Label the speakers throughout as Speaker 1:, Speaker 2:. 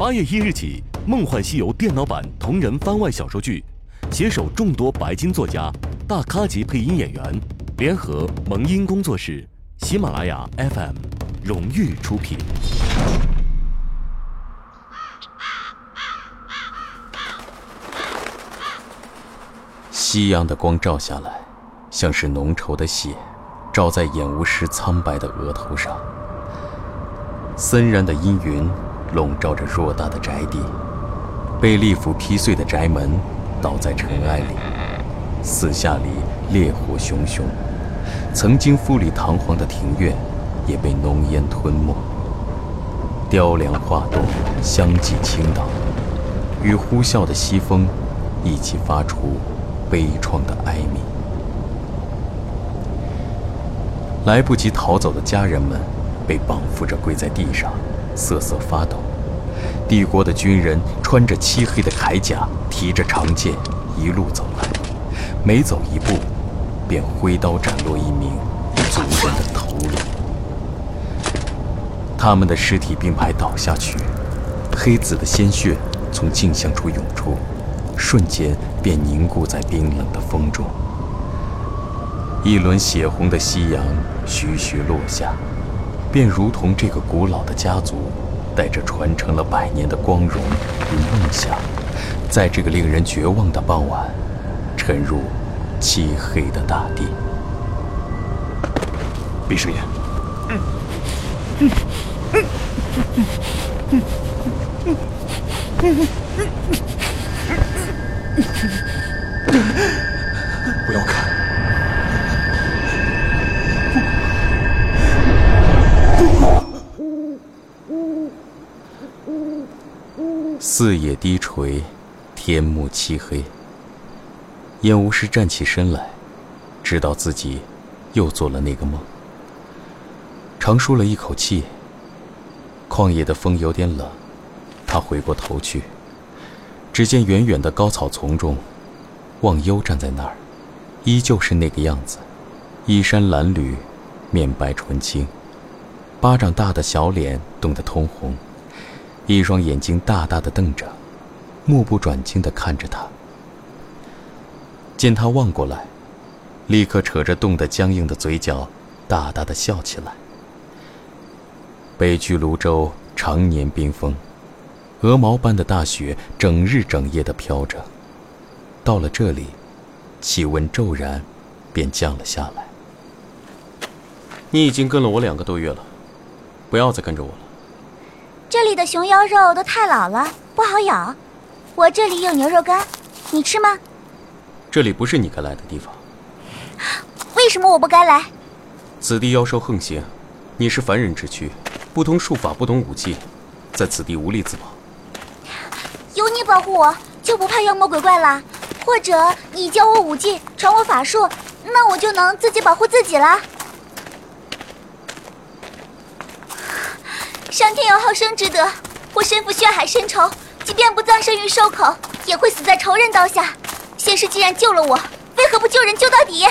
Speaker 1: 八月一日起，《梦幻西游》电脑版同人番外小说剧，携手众多白金作家、大咖级配音演员，联合萌音工作室、喜马拉雅 FM 荣誉出品。
Speaker 2: 夕阳的光照下来，像是浓稠的血，照在演无师苍白的额头上。森然的阴云。笼罩着偌大的宅地，被利斧劈碎的宅门倒在尘埃里，四下里烈火熊熊，曾经富丽堂皇的庭院也被浓烟吞没。雕梁画栋相继倾倒，与呼啸的西风一起发出悲怆的哀鸣。来不及逃走的家人们被绑缚着跪在地上。瑟瑟发抖。帝国的军人穿着漆黑的铠甲，提着长剑，一路走来，每走一步，便挥刀斩落一名族人的头颅。他们的尸体并排倒下去，黑紫的鲜血从镜像处涌出，瞬间便凝固在冰冷的风中。一轮血红的夕阳徐徐落下。便如同这个古老的家族，带着传承了百年的光荣与梦想，在这个令人绝望的傍晚，沉入漆黑的大地。
Speaker 3: 闭上眼
Speaker 2: 嗯嗯嗯嗯嗯嗯嗯嗯嗯嗯嗯嗯嗯嗯嗯嗯嗯嗯。
Speaker 3: 不要看。
Speaker 2: 四野低垂，天幕漆黑。燕无师站起身来，知道自己又做了那个梦。长舒了一口气。旷野的风有点冷，他回过头去，只见远远的高草丛中，忘忧站在那儿，依旧是那个样子，衣衫褴褛，面白唇青，巴掌大的小脸冻得通红。一双眼睛大大的瞪着，目不转睛的看着他。见他望过来，立刻扯着冻得僵硬的嘴角，大大的笑起来。北去泸州常年冰封，鹅毛般的大雪整日整夜的飘着。到了这里，气温骤然便降了下来。你已经跟了我两个多月了，不要再跟着我了。
Speaker 4: 这里的熊腰肉都太老了，不好咬。我这里有牛肉干，你吃吗？
Speaker 2: 这里不是你该来的地方。
Speaker 4: 为什么我不该来？
Speaker 2: 此地妖兽横行，你是凡人之躯，不通术法，不懂武技，在此地无力自保。
Speaker 4: 有你保护我，就不怕妖魔鬼怪了。或者你教我武技，传我法术，那我就能自己保护自己了。上天有好生之德，我身负血海深仇，即便不葬身于兽口，也会死在仇人刀下。先师既然救了我，为何不救人救到底？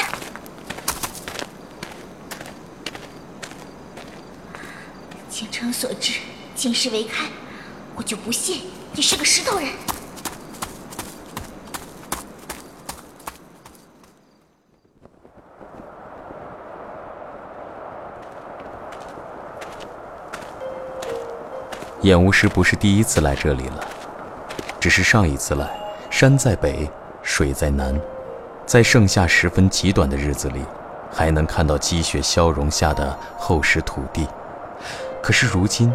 Speaker 4: 前程所至，今世为开，我就不信你是个石头人。
Speaker 2: 演无师不是第一次来这里了，只是上一次来，山在北，水在南，在盛夏十分极短的日子里，还能看到积雪消融下的厚实土地。可是如今，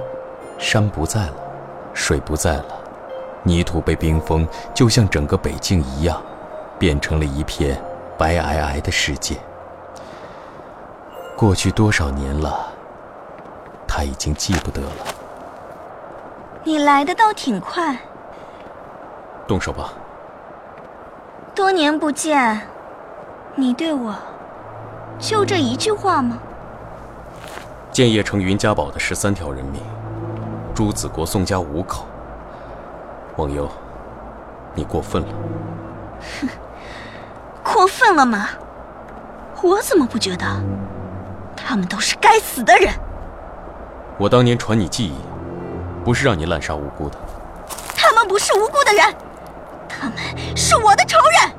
Speaker 2: 山不在了，水不在了，泥土被冰封，就像整个北境一样，变成了一片白皑皑的世界。过去多少年了，他已经记不得了。
Speaker 4: 你来的倒挺快，
Speaker 2: 动手吧。
Speaker 4: 多年不见，你对我就这一句话吗？
Speaker 2: 建业城云家堡的十三条人命，朱子国宋家五口。忘忧，你过分了。
Speaker 4: 哼，过分了吗？我怎么不觉得？他们都是该死的人。
Speaker 2: 我当年传你技艺。不是让你滥杀无辜的。
Speaker 5: 他们不是无辜的人，他们是我的仇人。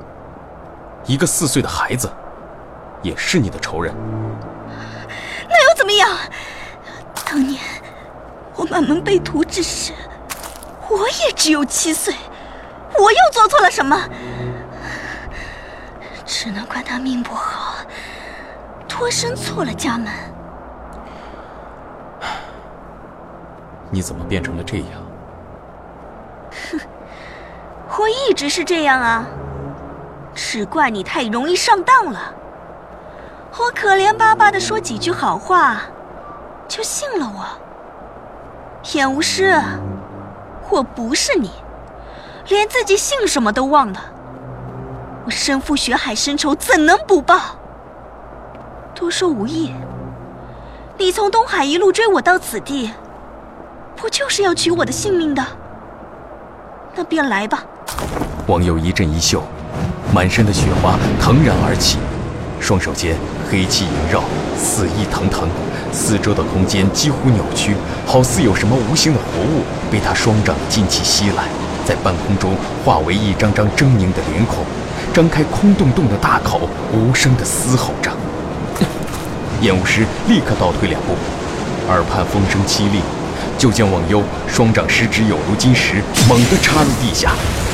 Speaker 2: 一个四岁的孩子，也是你的仇人。
Speaker 5: 那又怎么样？当年我满门被屠之时，我也只有七岁，我又做错了什么？只能怪他命不好，脱身错了家门。
Speaker 2: 你怎么变成了这样？
Speaker 5: 哼，我一直是这样啊，只怪你太容易上当了。我可怜巴巴的说几句好话，就信了我。演无师，我不是你，连自己姓什么都忘了。我身负血海深仇，怎能不报？多说无益。你从东海一路追我到此地。不就是要取我的性命的？那便来吧！
Speaker 2: 王佑一阵衣袖，满身的雪花腾然而起，双手间黑气萦绕，死意腾腾，四周的空间几乎扭曲，好似有什么无形的活物被他双掌的劲气吸来，在半空中化为一张张狰狞的脸孔，张开空洞洞的大口，无声的嘶吼着。燕巫师立刻倒退两步，耳畔风声凄厉。就见忘忧双掌十指有如金石，猛地插入地下，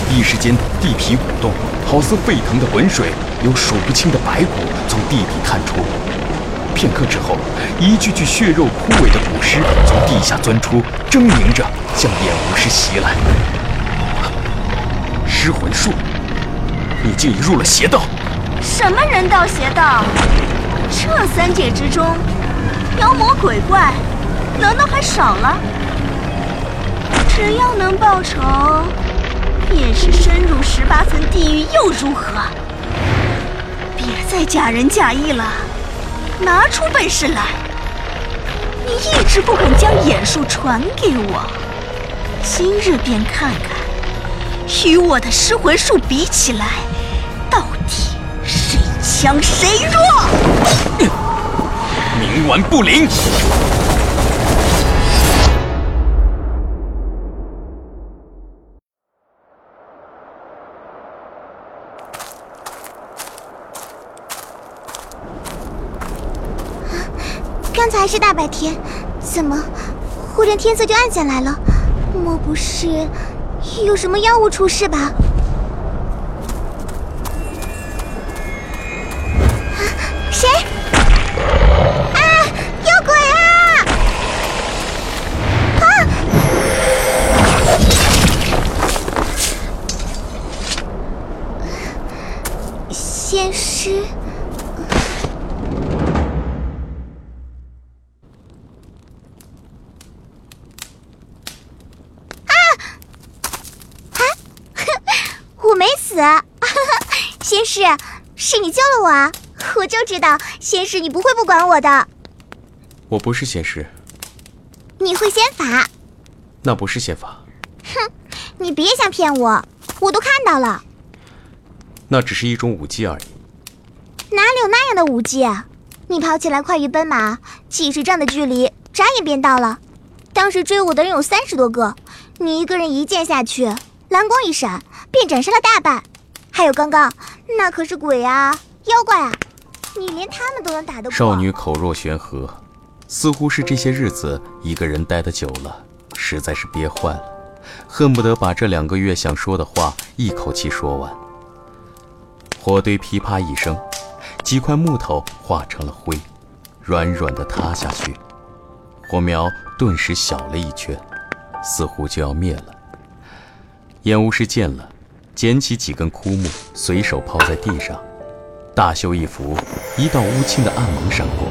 Speaker 2: 一时间地皮鼓动，好似沸腾的滚水，有数不清的白骨从地底探出。片刻之后，一具具血肉枯萎的古尸从地下钻出，狰狞着向燕无师袭来。尸魂术，你竟已入了邪道！
Speaker 5: 什么人道邪道？这三界之中，妖魔鬼怪。难道还少了？只要能报仇，便是深入十八层地狱又如何？别再假仁假义了，拿出本事来！你一直不肯将眼术传给我，今日便看看，与我的失魂术比起来，到底谁强谁弱？
Speaker 2: 冥顽不灵！
Speaker 4: 是大白天，怎么忽然天色就暗下来了？莫不是有什么妖物出事吧？死，仙师，是你救了我啊！我就知道，仙师你不会不管我的。
Speaker 2: 我不是仙师。
Speaker 4: 你会仙法？
Speaker 2: 那不是仙法。
Speaker 4: 哼，你别想骗我，我都看到了。
Speaker 2: 那只是一种武技而已。
Speaker 4: 哪里有那样的武技？你跑起来快于奔马，几十丈的距离，眨眼便到了。当时追我的人有三十多个，你一个人一剑下去，蓝光一闪。便斩杀了大半，还有刚刚那可是鬼啊，妖怪啊，你连他们都能打得过。
Speaker 2: 少女口若悬河，似乎是这些日子一个人待得久了，实在是憋坏了，恨不得把这两个月想说的话一口气说完。火堆噼啪一声，几块木头化成了灰，软软的塌下去，火苗顿时小了一圈，似乎就要灭了。烟雾师见了。捡起几根枯木，随手抛在地上，大袖一拂，一道乌青的暗芒闪过，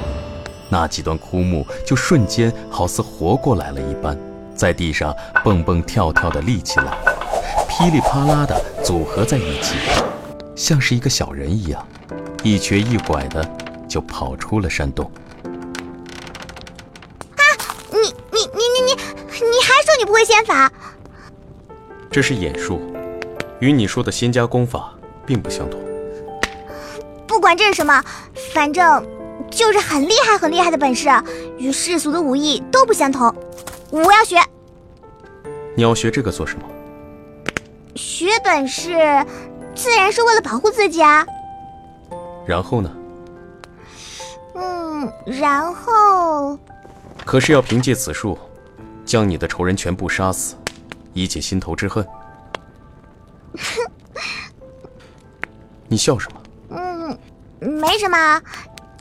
Speaker 2: 那几段枯木就瞬间好似活过来了一般，在地上蹦蹦跳跳的立起来，噼里啪啦的组合在一起，像是一个小人一样，一瘸一拐的就跑出了山洞。
Speaker 4: 啊！你你你你你，你还说你不会仙法？
Speaker 2: 这是眼术。与你说的仙家功法并不相同。
Speaker 4: 不管这是什么，反正就是很厉害、很厉害的本事，与世俗的武艺都不相同。我要学。
Speaker 2: 你要学这个做什么？
Speaker 4: 学本事，自然是为了保护自己啊。
Speaker 2: 然后呢？
Speaker 4: 嗯，然后
Speaker 2: 可是要凭借此术，将你的仇人全部杀死，以解心头之恨。你笑什么？
Speaker 4: 嗯，没什么，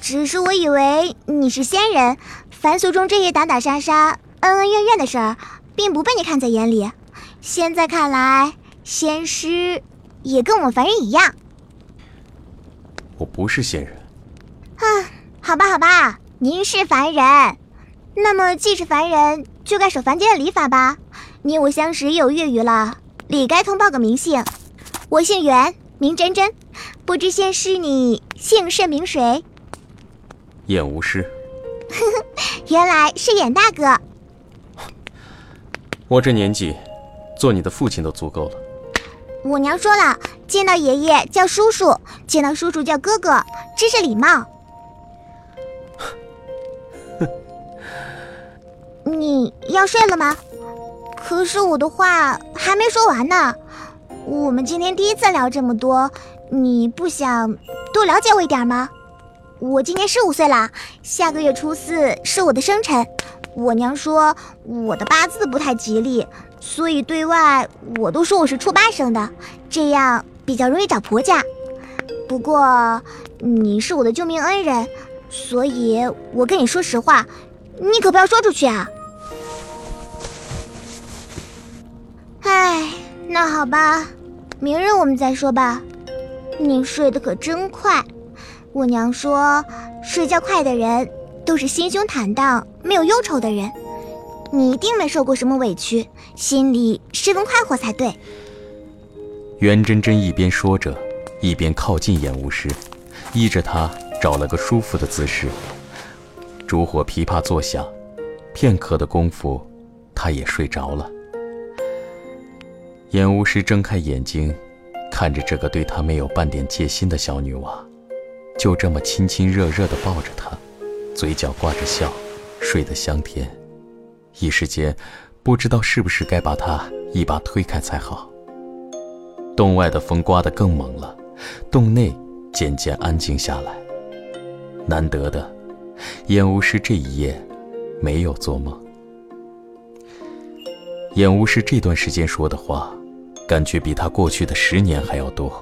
Speaker 4: 只是我以为你是仙人，凡俗中这些打打杀杀、恩恩怨怨的事儿，并不被你看在眼里。现在看来，仙师也跟我们凡人一样。
Speaker 2: 我不是仙人。
Speaker 4: 啊，好吧，好吧，您是凡人。那么既是凡人，就该守凡间的礼法吧。你我相识也有月余了，理该通报个名姓。我姓袁，名真真。不知仙师你姓甚名谁？
Speaker 2: 燕无师。
Speaker 4: 原来是演大哥。
Speaker 2: 我这年纪，做你的父亲都足够了。
Speaker 4: 我娘说了，见到爷爷叫叔叔，见到叔叔叫哥哥，这是礼貌。你要睡了吗？可是我的话还没说完呢。我们今天第一次聊这么多，你不想多了解我一点吗？我今年十五岁了，下个月初四是我的生辰。我娘说我的八字不太吉利，所以对外我都说我是初八生的，这样比较容易找婆家。不过你是我的救命恩人，所以我跟你说实话，你可不要说出去啊！唉，那好吧，明日我们再说吧。你睡得可真快，我娘说睡觉快的人。都是心胸坦荡、没有忧愁的人，你一定没受过什么委屈，心里十分快活才对。
Speaker 2: 袁真真一边说着，一边靠近演巫师，依着他找了个舒服的姿势。烛火噼啪作响，片刻的功夫，他也睡着了。演巫师睁开眼睛，看着这个对他没有半点戒心的小女娃，就这么亲亲热热地抱着她。嘴角挂着笑，睡得香甜，一时间不知道是不是该把他一把推开才好。洞外的风刮得更猛了，洞内渐渐安静下来。难得的，燕巫师这一夜没有做梦。燕巫师这段时间说的话，感觉比他过去的十年还要多，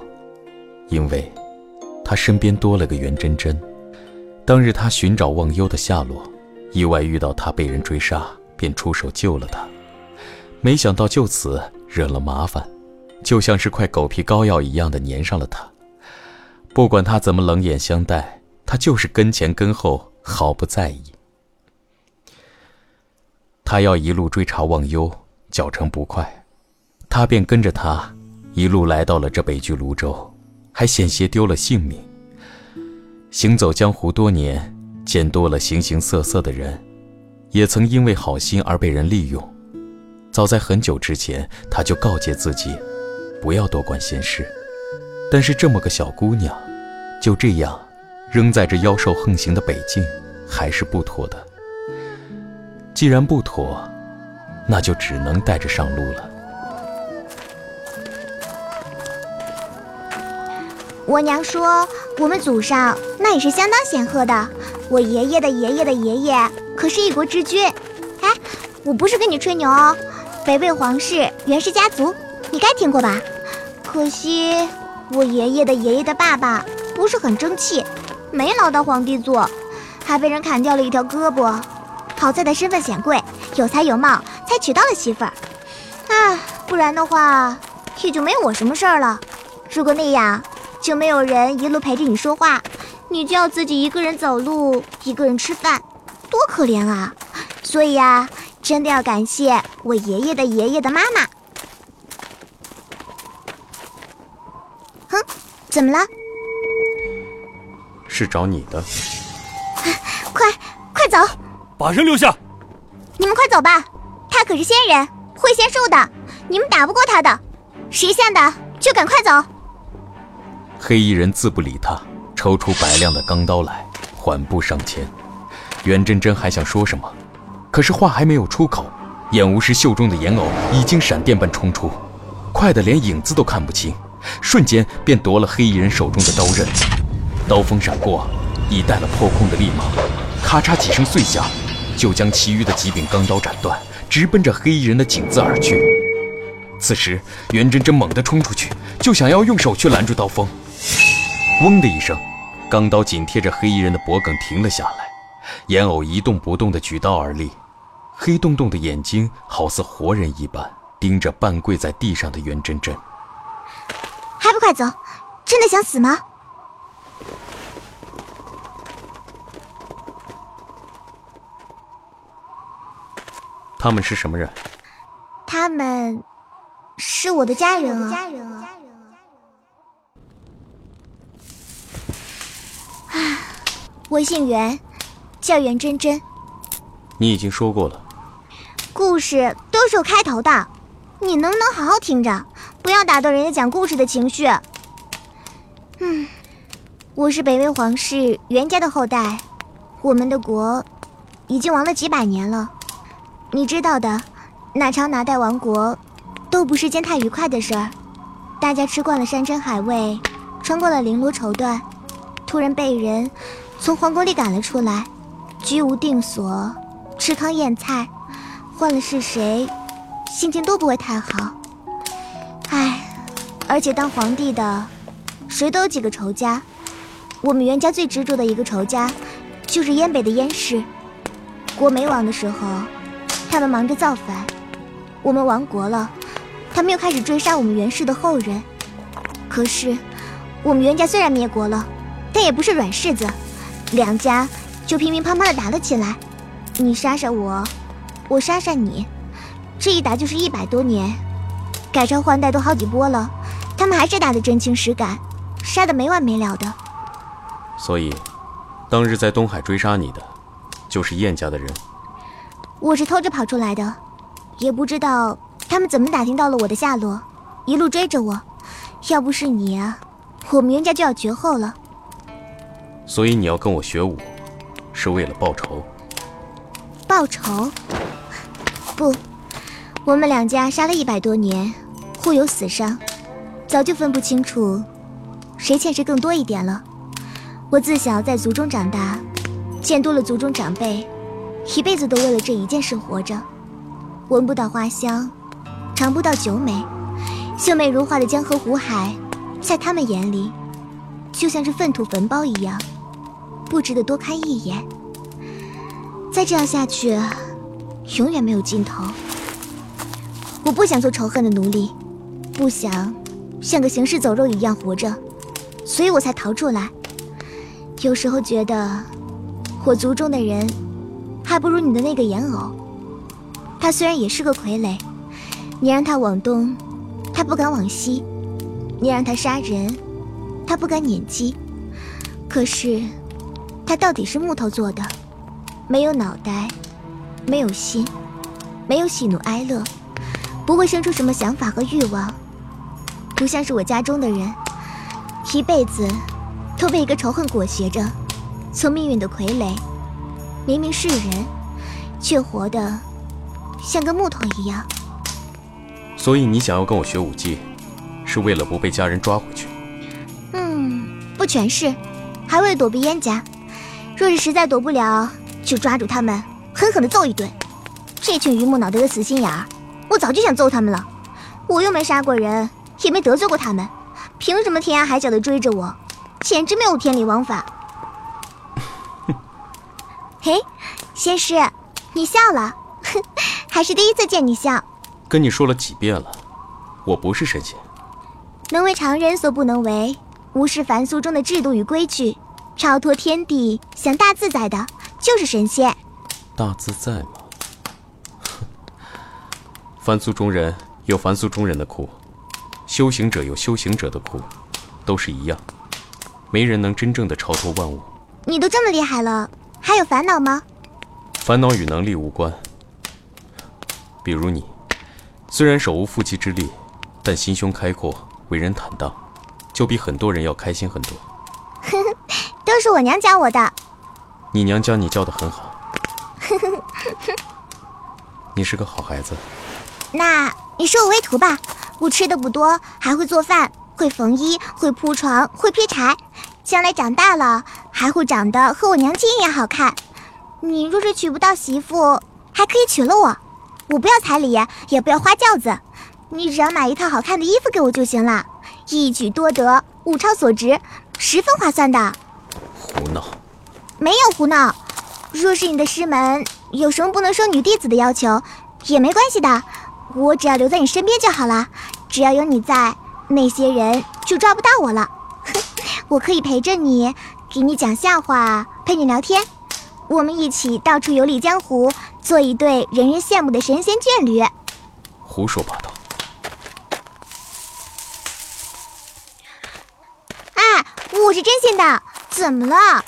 Speaker 2: 因为，他身边多了个袁真真。当日他寻找忘忧的下落，意外遇到他被人追杀，便出手救了他。没想到就此惹了麻烦，就像是块狗皮膏药一样的粘上了他。不管他怎么冷眼相待，他就是跟前跟后毫不在意。他要一路追查忘忧，脚程不快，他便跟着他，一路来到了这北距泸州，还险些丢了性命。行走江湖多年，见多了形形色色的人，也曾因为好心而被人利用。早在很久之前，他就告诫自己，不要多管闲事。但是这么个小姑娘，就这样扔在这妖兽横行的北境，还是不妥的。既然不妥，那就只能带着上路了。
Speaker 4: 我娘说，我们祖上那也是相当显赫的。我爷爷的爷爷的爷爷可是一国之君。哎，我不是跟你吹牛哦，北魏皇室袁氏家族，你该听过吧？可惜我爷爷的爷爷的爸爸不是很争气，没捞到皇帝做，还被人砍掉了一条胳膊。好在他身份显贵，有才有貌，才娶到了媳妇儿。唉，不然的话，也就没我什么事儿了。如果那样。就没有人一路陪着你说话，你就要自己一个人走路，一个人吃饭，多可怜啊！所以啊，真的要感谢我爷爷的爷爷的妈妈。哼，怎么了？
Speaker 2: 是找你的。
Speaker 4: 快快走！
Speaker 3: 把人留下！
Speaker 4: 你们快走吧，他可是仙人，会仙术的，你们打不过他的。识相的就赶快走。
Speaker 2: 黑衣人自不理他，抽出百亮的钢刀来，缓步上前。袁真真还想说什么，可是话还没有出口，眼无师袖中的眼偶已经闪电般冲出，快得连影子都看不清，瞬间便夺了黑衣人手中的刀刃。刀锋闪过，已带了破空的利芒，咔嚓几声碎响，就将其余的几柄钢刀斩断，直奔着黑衣人的颈子而去。此时，袁真真猛地冲出去，就想要用手去拦住刀锋。嗡的一声，钢刀紧贴着黑衣人的脖颈停了下来，眼偶一动不动地举刀而立，黑洞洞的眼睛好似活人一般盯着半跪在地上的袁真真。
Speaker 4: 还不快走！真的想死吗？
Speaker 2: 他们是什么人？
Speaker 4: 他们。是我的家人啊！啊，我姓袁，叫袁真真。
Speaker 2: 你已经说过了。
Speaker 4: 故事都是有开头的，你能不能好好听着，不要打断人家讲故事的情绪？嗯，我是北魏皇室袁家的后代，我们的国已经亡了几百年了。你知道的，哪朝哪代亡国？都不是件太愉快的事儿，大家吃惯了山珍海味，穿过了绫罗绸缎，突然被人从皇宫里赶了出来，居无定所，吃糠咽菜，换了是谁，心情都不会太好。唉，而且当皇帝的，谁都有几个仇家，我们袁家最执着的一个仇家，就是燕北的燕氏。国没亡的时候，他们忙着造反，我们亡国了。他们又开始追杀我们袁氏的后人，可是我们袁家虽然灭国了，但也不是软柿子，两家就乒乒乓乓的打了起来，你杀杀我，我杀杀你，这一打就是一百多年，改朝换代都好几波了，他们还是打得真情实感，杀得没完没了的。
Speaker 2: 所以，当日在东海追杀你的，就是燕家的人。
Speaker 4: 我是偷着跑出来的，也不知道。他们怎么打听到了我的下落，一路追着我？要不是你啊，我们袁家就要绝后了。
Speaker 2: 所以你要跟我学武，是为了报仇？
Speaker 4: 报仇？不，我们两家杀了一百多年，互有死伤，早就分不清楚谁欠谁更多一点了。我自小在族中长大，见多了族中长辈，一辈子都为了这一件事活着，闻不到花香。尝不到酒美，秀美如画的江河湖海，在他们眼里，就像是粪土坟包一样，不值得多看一眼。再这样下去，永远没有尽头。我不想做仇恨的奴隶，不想像个行尸走肉一样活着，所以我才逃出来。有时候觉得，我族中的人，还不如你的那个颜偶。他虽然也是个傀儡。你让他往东，他不敢往西；你让他杀人，他不敢撵鸡。可是，他到底是木头做的，没有脑袋，没有心，没有喜怒哀乐，不会生出什么想法和欲望，不像是我家中的人，一辈子都被一个仇恨裹挟着，做命运的傀儡。明明是人，却活得像个木头一样。
Speaker 2: 所以你想要跟我学武技，是为了不被家人抓回去？
Speaker 4: 嗯，不全是，还为了躲避燕家。若是实在躲不了，就抓住他们，狠狠的揍一顿。这群榆木脑袋的死心眼儿，我早就想揍他们了。我又没杀过人，也没得罪过他们，凭什么天涯海角的追着我？简直没有天理王法！嘿，仙师，你笑了，还是第一次见你笑。
Speaker 2: 跟你说了几遍了，我不是神仙，
Speaker 4: 能为常人所不能为，无视凡俗中的制度与规矩，超脱天地，想大自在的，就是神仙。
Speaker 2: 大自在吗？凡俗中人有凡俗中人的苦，修行者有修行者的苦，都是一样，没人能真正的超脱万物。
Speaker 4: 你都这么厉害了，还有烦恼吗？
Speaker 2: 烦恼与能力无关，比如你。虽然手无缚鸡之力，但心胸开阔，为人坦荡，就比很多人要开心很多。
Speaker 4: 都是我娘教我的。
Speaker 2: 你娘教你教的很好。你是个好孩子。
Speaker 4: 那你收我为徒吧，我吃的不多，还会做饭，会缝衣，会铺床，会劈柴。将来长大了，还会长得和我娘亲一样好看。你若是娶不到媳妇，还可以娶了我。我不要彩礼，也不要花轿子，你只要买一套好看的衣服给我就行了。一举多得，物超所值，十分划算的。
Speaker 2: 胡闹！
Speaker 4: 没有胡闹。若是你的师门有什么不能收女弟子的要求，也没关系的。我只要留在你身边就好了，只要有你在，那些人就抓不到我了。我可以陪着你，给你讲笑话，陪你聊天，我们一起到处游历江湖，做一对人人羡慕的神仙眷侣。
Speaker 2: 胡说八道！
Speaker 4: 哎，我是真心的，怎么了？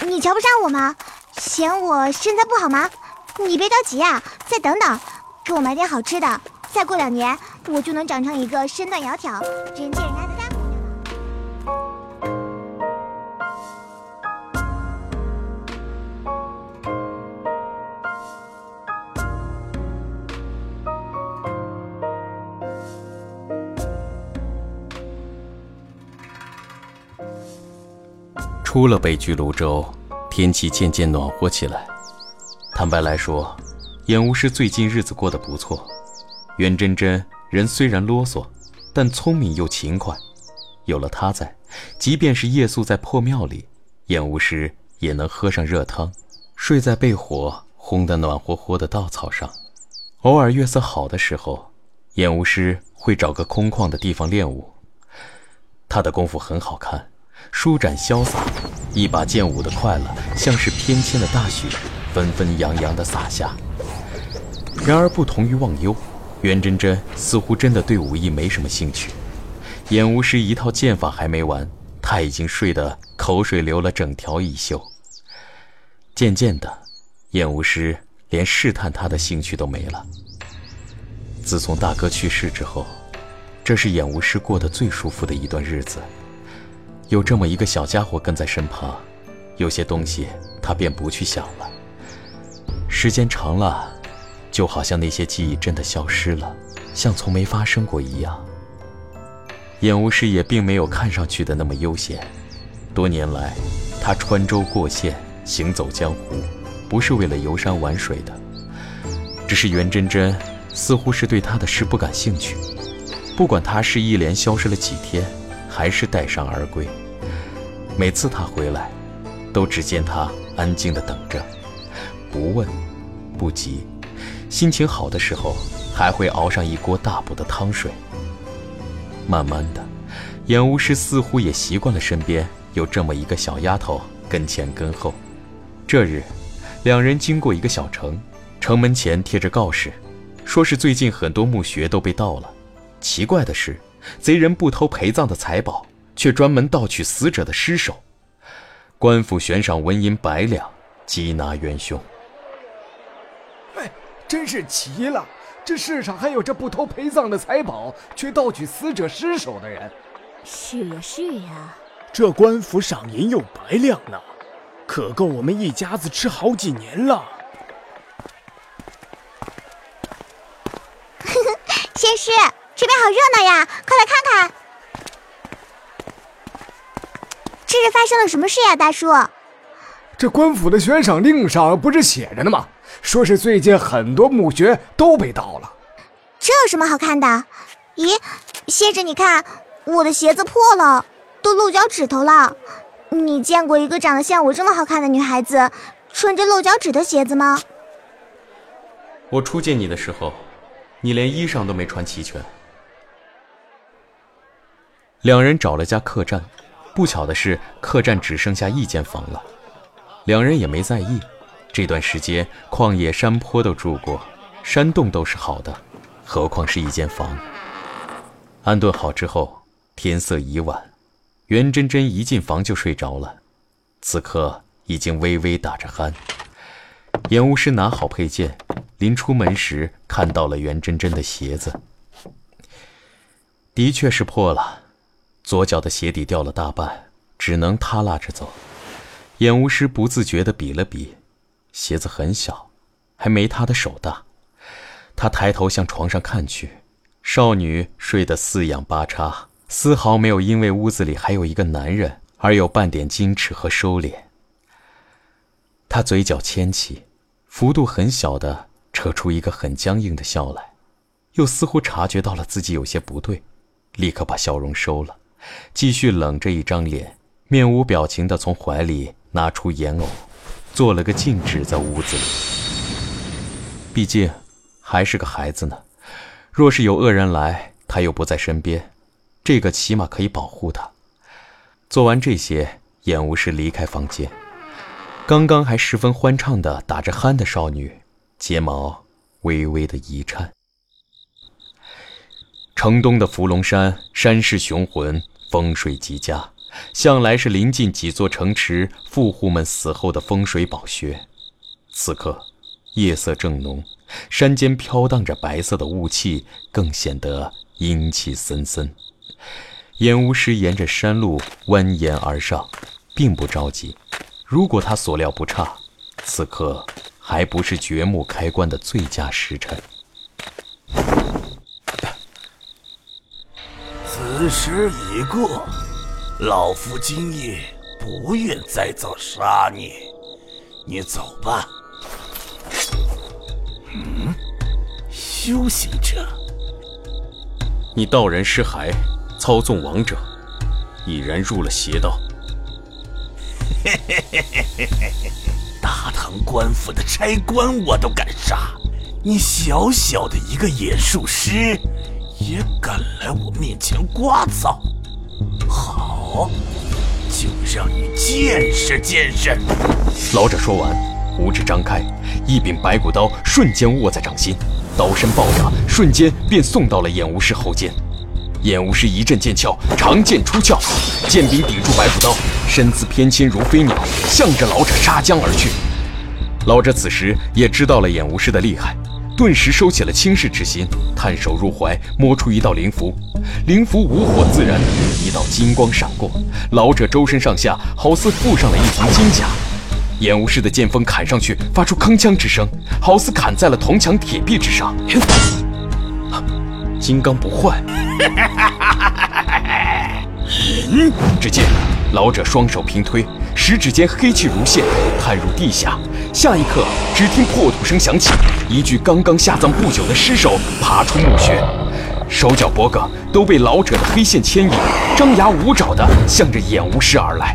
Speaker 4: 你瞧不上我吗？嫌我身材不好吗？你别着急啊，再等等。给我买点好吃的，再过两年我就能长成一个身段窈窕、人见人爱的
Speaker 2: 出了北居泸州，天气渐渐暖和起来。坦白来说。演巫师最近日子过得不错，袁真真人虽然啰嗦，但聪明又勤快。有了她在，即便是夜宿在破庙里，演巫师也能喝上热汤，睡在被火烘得暖和和的稻草上。偶尔月色好的时候，演巫师会找个空旷的地方练武。他的功夫很好看，舒展潇洒，一把剑舞的快乐，像是翩跹的大雪，纷纷扬扬地洒下。然而，不同于忘忧，袁真真似乎真的对武艺没什么兴趣。演巫师一套剑法还没完，他已经睡得口水流了整条衣袖。渐渐的，演巫师连试探他的兴趣都没了。自从大哥去世之后，这是演巫师过得最舒服的一段日子。有这么一个小家伙跟在身旁，有些东西他便不去想了。时间长了。就好像那些记忆真的消失了，像从没发生过一样。演巫师也并没有看上去的那么悠闲。多年来，他穿州过县，行走江湖，不是为了游山玩水的。只是袁真真似乎是对他的事不感兴趣。不管他是一连消失了几天，还是带伤而归，每次他回来，都只见他安静地等着，不问，不急。心情好的时候，还会熬上一锅大补的汤水。慢慢的，演巫师似乎也习惯了身边有这么一个小丫头跟前跟后。这日，两人经过一个小城，城门前贴着告示，说是最近很多墓穴都被盗了。奇怪的是，贼人不偷陪葬的财宝，却专门盗取死者的尸首。官府悬赏纹银百两，缉拿元凶。
Speaker 3: 哎真是奇了！这世上还有这不偷陪葬的财宝，却盗取死者尸首的人。
Speaker 5: 是呀，是呀，
Speaker 6: 这官府赏银有百两呢，可够我们一家子吃好几年了。
Speaker 4: 呵呵，仙师，这边好热闹呀，快来看看。这是发生了什么事呀，大叔？
Speaker 3: 这官府的悬赏令上不是写着呢吗？说是最近很多墓穴都被盗了，
Speaker 4: 这有什么好看的？咦，先生，你看我的鞋子破了，都露脚趾头了。你见过一个长得像我这么好看的女孩子穿着露脚趾的鞋子吗？
Speaker 2: 我初见你的时候，你连衣裳都没穿齐全。两人找了家客栈，不巧的是，客栈只剩下一间房了。两人也没在意。这段时间，旷野山坡都住过，山洞都是好的，何况是一间房。安顿好之后，天色已晚，袁真真一进房就睡着了，此刻已经微微打着鼾。演巫师拿好佩剑，临出门时看到了袁真真的鞋子，的确是破了，左脚的鞋底掉了大半，只能耷拉着走。演巫师不自觉地比了比。鞋子很小，还没他的手大。他抬头向床上看去，少女睡得四仰八叉，丝毫没有因为屋子里还有一个男人而有半点矜持和收敛。他嘴角牵起，幅度很小的扯出一个很僵硬的笑来，又似乎察觉到了自己有些不对，立刻把笑容收了，继续冷着一张脸，面无表情的从怀里拿出眼偶，做了个静止在屋子里。毕竟，还是个孩子呢。若是有恶人来，他又不在身边，这个起码可以保护他。做完这些，演无师离开房间。刚刚还十分欢畅的打着鼾的少女，睫毛微微的一颤。城东的伏龙山，山势雄浑，风水极佳，向来是临近几座城池富户们死后的风水宝穴。此刻，夜色正浓。山间飘荡着白色的雾气，更显得阴气森森。烟巫师沿着山路蜿蜒而上，并不着急。如果他所料不差，此刻还不是掘墓开棺的最佳时辰。
Speaker 7: 此时已过，老夫今夜不愿再造杀孽，你走吧。嗯，修行者，
Speaker 2: 你道人尸骸，操纵亡者，已然入了邪道。
Speaker 7: 嘿嘿嘿嘿嘿嘿嘿！大唐官府的差官我都敢杀，你小小的一个偃术师，也敢来我面前刮噪？好，就让你见识见识！
Speaker 2: 老者说完。五指张开，一柄白骨刀瞬间握在掌心，刀身爆炸，瞬间便送到了演无师喉间。演无师一阵剑鞘，长剑出鞘，剑柄抵住白骨刀，身姿翩跹如飞鸟，向着老者杀将而去。老者此时也知道了演无师的厉害，顿时收起了轻视之心，探手入怀，摸出一道灵符。灵符无火自燃，一道金光闪过，老者周身上下好似附上了一层金甲。演无师的剑锋砍上去，发出铿锵之声，好似砍在了铜墙铁壁之上。金刚不坏。只见老者双手平推，食指间黑气如线，探入地下。下一刻，只听破土声响起，一具刚刚下葬不久的尸首爬出墓穴，手脚脖颈都被老者的黑线牵引，张牙舞爪地向着演无师而来。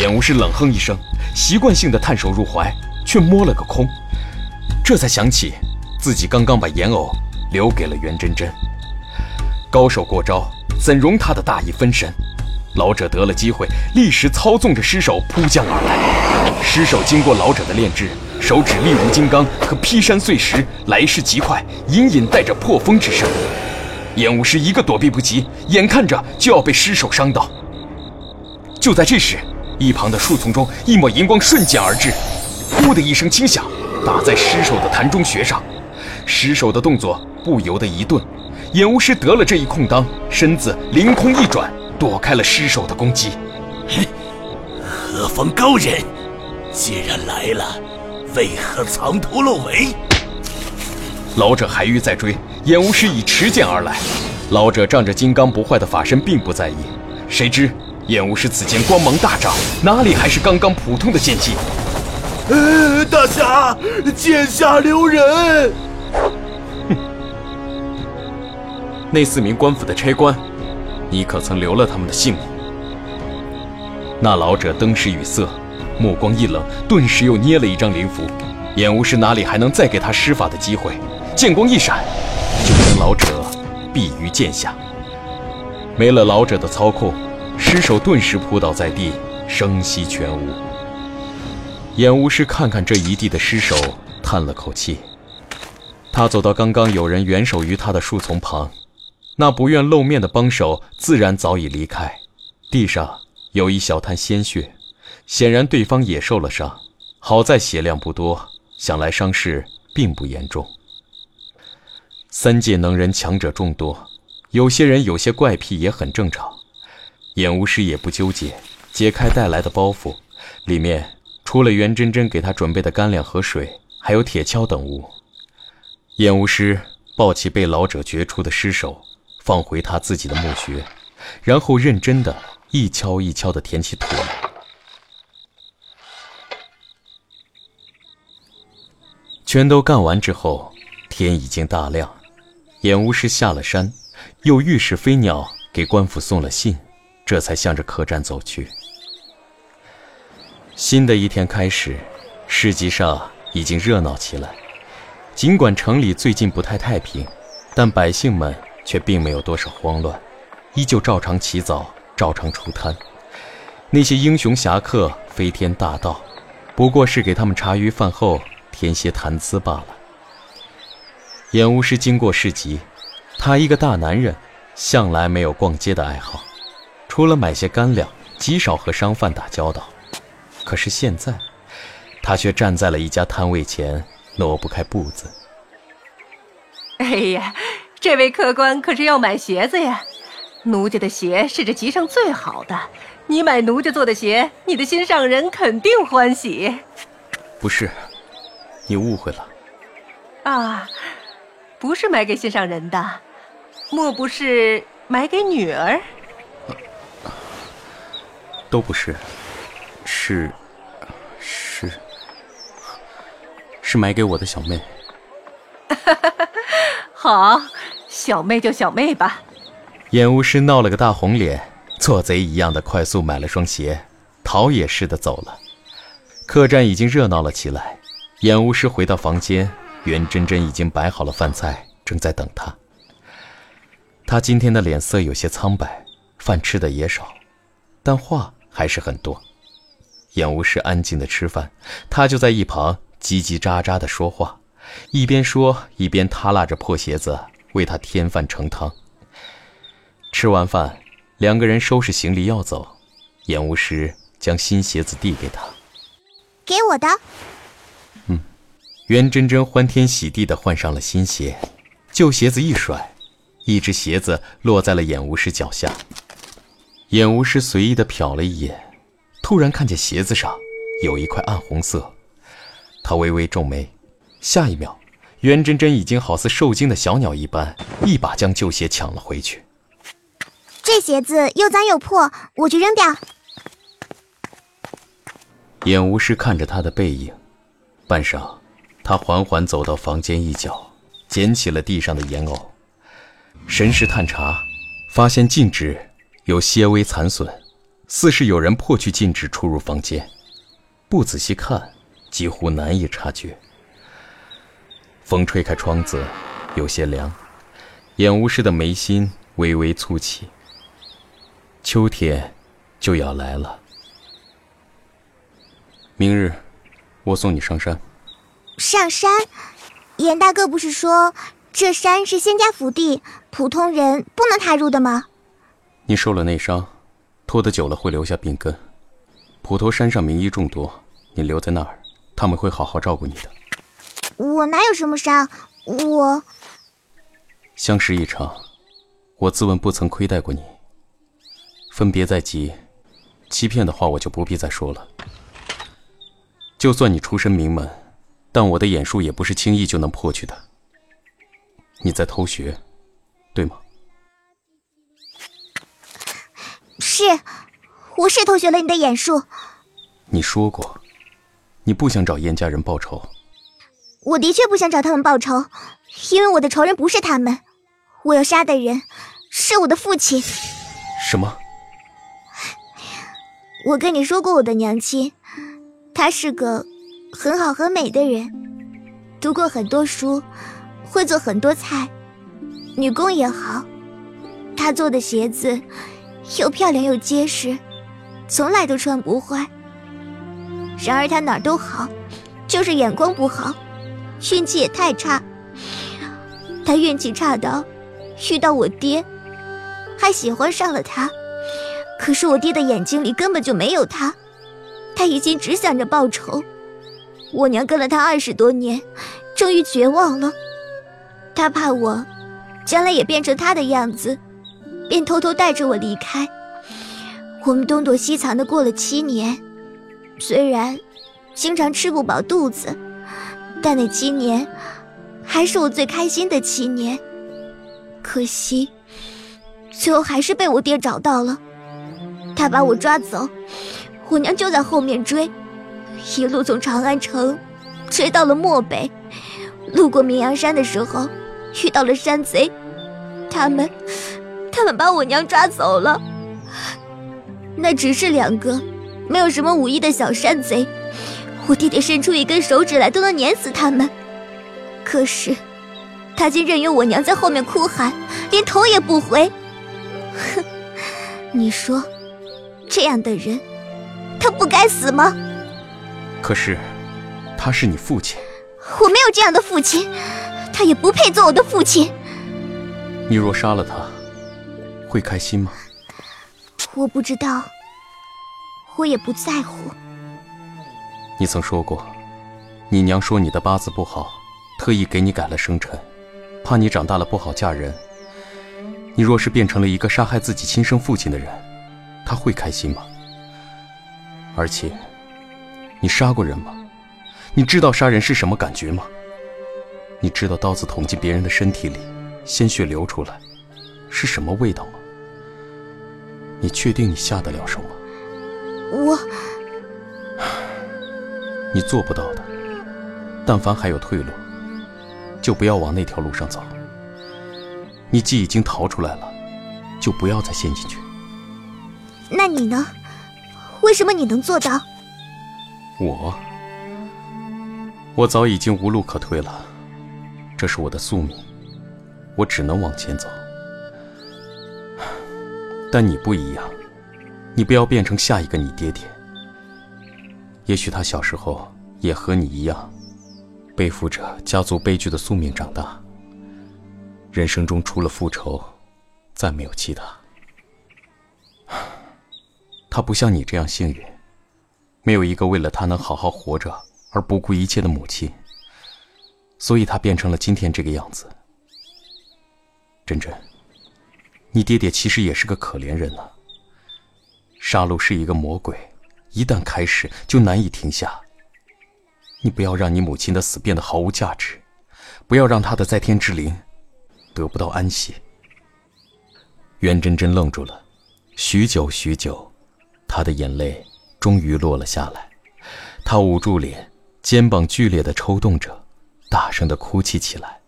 Speaker 2: 演无师冷哼一声。习惯性的探手入怀，却摸了个空，这才想起自己刚刚把岩偶留给了袁真真。高手过招，怎容他的大意分神？老者得了机会，立时操纵着尸首扑将而来。尸首经过老者的炼制，手指力如金刚，可劈山碎石，来势极快，隐隐带着破风之声。演武师一个躲避不及，眼看着就要被尸首伤到。就在这时，一旁的树丛中，一抹银光瞬间而至，呼的一声轻响，打在尸首的潭中穴上。尸首的动作不由得一顿，演巫师得了这一空当，身子凌空一转，躲开了尸首的攻击。
Speaker 7: 何方高人？既然来了，为何藏头露尾？
Speaker 2: 老者还欲再追，眼无师已持剑而来。老者仗着金刚不坏的法身，并不在意，谁知。眼无师此剑光芒大涨，哪里还是刚刚普通的剑技？
Speaker 7: 呃，大侠，剑下留人！
Speaker 2: 哼，那四名官府的差官，你可曾留了他们的性命？那老者登时语塞，目光一冷，顿时又捏了一张灵符。眼无师哪里还能再给他施法的机会？剑光一闪，就将老者毙于剑下。没了老者的操控。尸首顿时扑倒在地，声息全无。演巫师看看这一地的尸首，叹了口气。他走到刚刚有人援手于他的树丛旁，那不愿露面的帮手自然早已离开。地上有一小滩鲜血，显然对方也受了伤。好在血量不多，想来伤势并不严重。三界能人强者众多，有些人有些怪癖也很正常。演巫师也不纠结，解开带来的包袱，里面除了袁真真给他准备的干粮和水，还有铁锹等物。演巫师抱起被老者掘出的尸首，放回他自己的墓穴，然后认真的一锹一锹的填起土来。全都干完之后，天已经大亮。演巫师下了山，又御史飞鸟给官府送了信，这才向着客栈走去。新的一天开始，市集上已经热闹起来。尽管城里最近不太太平，但百姓们却并没有多少慌乱，依旧照常起早，照常出摊。那些英雄侠客飞天大盗，不过是给他们茶余饭后。添些谈资罢了。演巫师经过市集，他一个大男人，向来没有逛街的爱好，除了买些干粮，极少和商贩打交道。可是现在，他却站在了一家摊位前，挪不开步子。
Speaker 8: 哎呀，这位客官可是要买鞋子呀？奴家的鞋是这集上最好的，你买奴家做的鞋，你的心上人肯定欢喜。
Speaker 2: 不是。你误会了，
Speaker 8: 啊，不是买给心上人的，莫不是买给女儿？
Speaker 2: 都不是，是，是，是买给我的小妹。
Speaker 8: 好，小妹就小妹吧。
Speaker 2: 演巫师闹了个大红脸，做贼一样的快速买了双鞋，逃也似的走了。客栈已经热闹了起来。演巫师回到房间，袁真真已经摆好了饭菜，正在等他。他今天的脸色有些苍白，饭吃的也少，但话还是很多。演巫师安静的吃饭，他就在一旁叽叽喳喳的说话，一边说一边耷拉着破鞋子为他添饭盛汤。吃完饭，两个人收拾行李要走，演巫师将新鞋子递给他，
Speaker 4: 给我的。
Speaker 2: 嗯袁真真欢天喜地地换上了新鞋，旧鞋子一甩，一只鞋子落在了演巫师脚下。演巫师随意地瞟了一眼，突然看见鞋子上有一块暗红色，他微微皱眉。下一秒，袁真真已经好似受惊的小鸟一般，一把将旧鞋抢了回去。
Speaker 4: 这鞋子又脏又破，我去扔掉。
Speaker 2: 眼无师看着他的背影，半晌。他缓缓走到房间一角，捡起了地上的烟偶，神识探查，发现禁止有些微残损，似是有人破去禁止出入房间。不仔细看，几乎难以察觉。风吹开窗子，有些凉，演巫师的眉心微微蹙起。秋天就要来了，明日我送你上山。
Speaker 4: 上山，严大哥不是说这山是仙家福地，普通人不能踏入的吗？
Speaker 2: 你受了内伤，拖得久了会留下病根。普陀山上名医众多，你留在那儿，他们会好好照顾你的。
Speaker 4: 我哪有什么伤？我
Speaker 2: 相识一场，我自问不曾亏待过你。分别在即，欺骗的话我就不必再说了。就算你出身名门。但我的眼术也不是轻易就能破去的。你在偷学，对吗？
Speaker 4: 是，我是偷学了你的眼术。
Speaker 2: 你说过，你不想找燕家人报仇。
Speaker 4: 我的确不想找他们报仇，因为我的仇人不是他们，我要杀的人是我的父亲。
Speaker 2: 什么？
Speaker 4: 我跟你说过我的娘亲，她是个。很好很美的人，读过很多书，会做很多菜，女工也好。她做的鞋子又漂亮又结实，从来都穿不坏。然而她哪儿都好，就是眼光不好，运气也太差。他运气差到遇到我爹，还喜欢上了他。可是我爹的眼睛里根本就没有他，他一心只想着报仇。我娘跟了他二十多年，终于绝望了。他怕我将来也变成他的样子，便偷偷带着我离开。我们东躲西藏的过了七年，虽然经常吃不饱肚子，但那七年还是我最开心的七年。可惜，最后还是被我爹找到了，他把我抓走，我娘就在后面追，一路从长安城追到了漠北，路过绵阳山的时候，遇到了山贼，他们，他们把我娘抓走了。那只是两个没有什么武艺的小山贼，我爹爹伸出一根手指来都能碾死他们。可是，他竟任由我娘在后面哭喊，连头也不回。哼，你说，这样的人，他不该死吗？
Speaker 2: 可是，他是你父亲。
Speaker 4: 我没有这样的父亲，他也不配做我的父亲。
Speaker 2: 你若杀了他，会开心吗？
Speaker 4: 我不知道，我也不在乎。
Speaker 2: 你曾说过，你娘说你的八字不好，特意给你改了生辰，怕你长大了不好嫁人。你若是变成了一个杀害自己亲生父亲的人，他会开心吗？而且，你杀过人吗？你知道杀人是什么感觉吗？你知道刀子捅进别人的身体里，鲜血流出来，是什么味道吗？你确定你下得了手吗？
Speaker 4: 我，
Speaker 2: 你做不到的。但凡还有退路，就不要往那条路上走。你既已经逃出来了，就不要再陷进去。
Speaker 4: 那你呢？为什么你能做到？
Speaker 2: 我，我早已经无路可退了。这是我的宿命，我只能往前走。但你不一样，你不要变成下一个你爹爹。也许他小时候也和你一样，背负着家族悲剧的宿命长大。人生中除了复仇，再没有其他。他不像你这样幸运，没有一个为了他能好好活着而不顾一切的母亲，所以他变成了今天这个样子。真真。你爹爹其实也是个可怜人呢。杀戮是一个魔鬼，一旦开始就难以停下。你不要让你母亲的死变得毫无价值，不要让她的在天之灵得不到安息。袁真真愣住了，许久许久，她的眼泪终于落了下来。她捂住脸，肩膀剧烈的抽动着，大声的哭泣起来。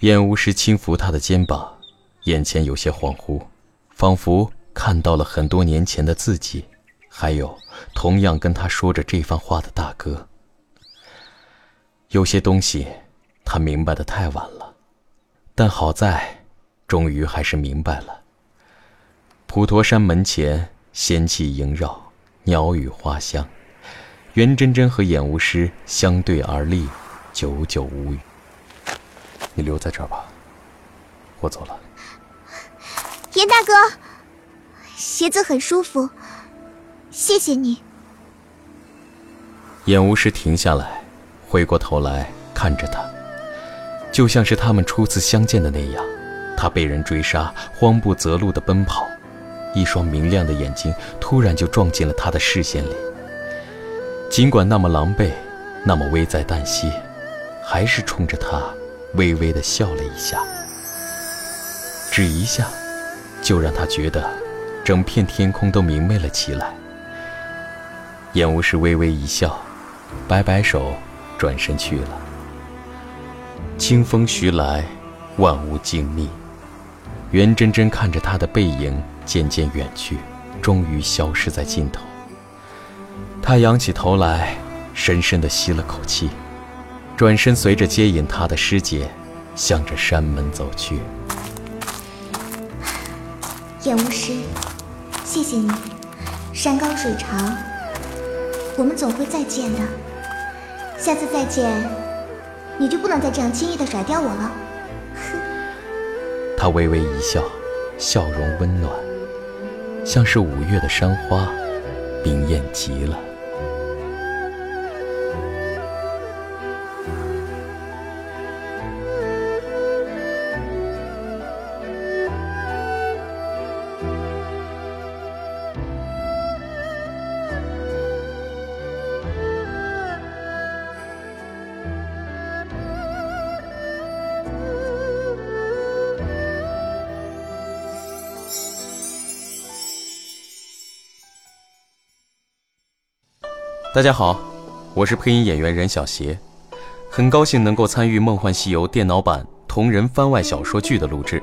Speaker 2: 燕无师轻抚她的肩膀。眼前有些恍惚，仿佛看到了很多年前的自己，还有同样跟他说着这番话的大哥。有些东西，他明白的太晚了，但好在，终于还是明白了。普陀山门前，仙气萦绕，鸟语花香，袁真真和演巫师相对而立，久久无语。你留在这儿吧，我走了。
Speaker 4: 严大哥，鞋子很舒服，谢谢你。
Speaker 2: 演巫师停下来，回过头来看着他，就像是他们初次相见的那样。他被人追杀，慌不择路的奔跑，一双明亮的眼睛突然就撞进了他的视线里。尽管那么狼狈，那么危在旦夕，还是冲着他微微的笑了一下，只一下。就让他觉得，整片天空都明媚了起来。燕无事微微一笑，摆摆手，转身去了。清风徐来，万物静谧。袁真真看着他的背影渐渐远去，终于消失在尽头。他仰起头来，深深地吸了口气，转身随着接引他的师姐，向着山门走去。
Speaker 4: 燕无师，谢谢你。山高水长，我们总会再见的。下次再见，你就不能再这样轻易的甩掉我了。哼。
Speaker 2: 他微微一笑，笑容温暖，像是五月的山花，明艳极了。大家好，我是配音演员任小邪，很高兴能够参与《梦幻西游》电脑版同人番外小说剧的录制。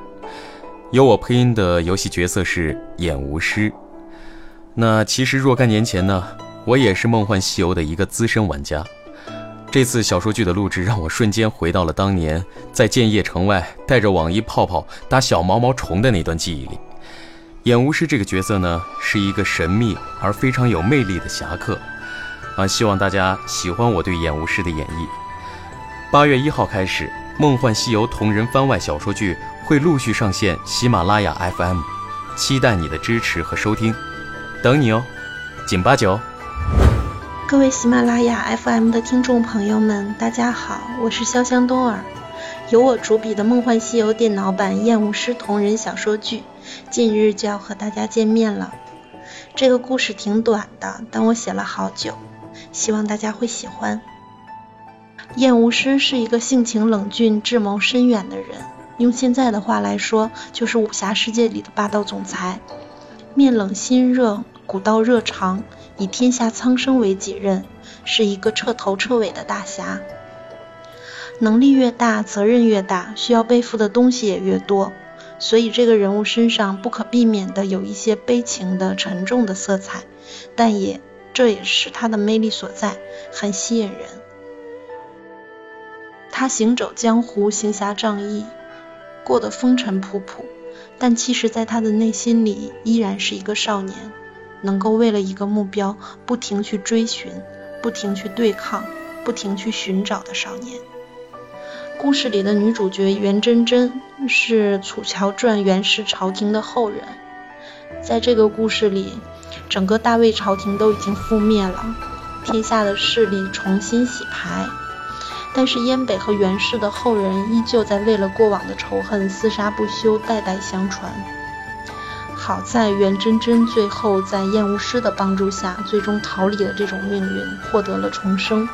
Speaker 2: 由我配音的游戏角色是演无师。那其实若干年前呢，我也是《梦幻西游》的一个资深玩家。这次小说剧的录制让我瞬间回到了当年在建业城外带着网易泡泡打小毛毛虫的那段记忆里。演巫师这个角色呢，是一个神秘而非常有魅力的侠客。啊，希望大家喜欢我对演武师的演绎。八月一号开始，《梦幻西游》同人番外小说剧会陆续上线喜马拉雅 FM，期待你的支持和收听，等你哦，紧八九。
Speaker 9: 各位喜马拉雅 FM 的听众朋友们，大家好，我是潇湘冬儿。由我主笔的《梦幻西游》电脑版《厌巫师》同人小说剧，近日就要和大家见面了。这个故事挺短的，但我写了好久。希望大家会喜欢。燕无师是一个性情冷峻、智谋深远的人，用现在的话来说，就是武侠世界里的霸道总裁。面冷心热，古道热肠，以天下苍生为己任，是一个彻头彻尾的大侠。能力越大，责任越大，需要背负的东西也越多，所以这个人物身上不可避免的有一些悲情的、沉重的色彩，但也。这也是他的魅力所在，很吸引人。他行走江湖，行侠仗义，过得风尘仆仆，但其实，在他的内心里，依然是一个少年，能够为了一个目标，不停去追寻，不停去对抗，不停去寻找的少年。故事里的女主角袁真真是《楚乔传》袁氏朝廷的后人，在这个故事里。整个大魏朝廷都已经覆灭了，天下的势力重新洗牌，但是燕北和袁氏的后人依旧在为了过往的仇恨厮杀不休，代代相传。好在袁真真最后在燕无师的帮助下，最终逃离了这种命运，获得了重生。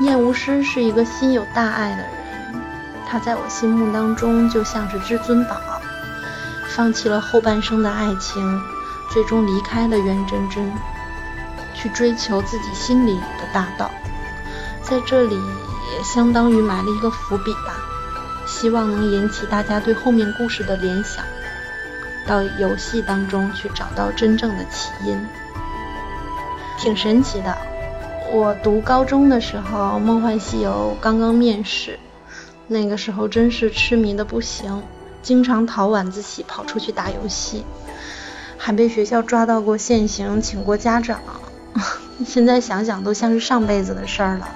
Speaker 9: 燕无师是一个心有大爱的人，他在我心目当中就像是至尊宝，放弃了后半生的爱情。最终离开了袁真真，去追求自己心里的大道，在这里也相当于埋了一个伏笔吧，希望能引起大家对后面故事的联想，到游戏当中去找到真正的起因，挺神奇的。我读高中的时候，《梦幻西游》刚刚面世，那个时候真是痴迷的不行，经常逃晚自习跑出去打游戏。还被学校抓到过现行，请过家长。现在想想都像是上辈子的事儿了。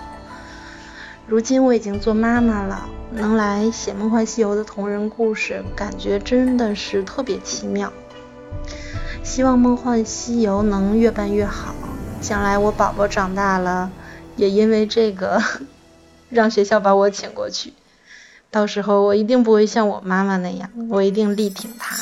Speaker 9: 如今我已经做妈妈了，能来写《梦幻西游》的同人故事，感觉真的是特别奇妙。希望《梦幻西游》能越办越好，将来我宝宝长大了，也因为这个 让学校把我请过去。到时候我一定不会像我妈妈那样，我一定力挺他。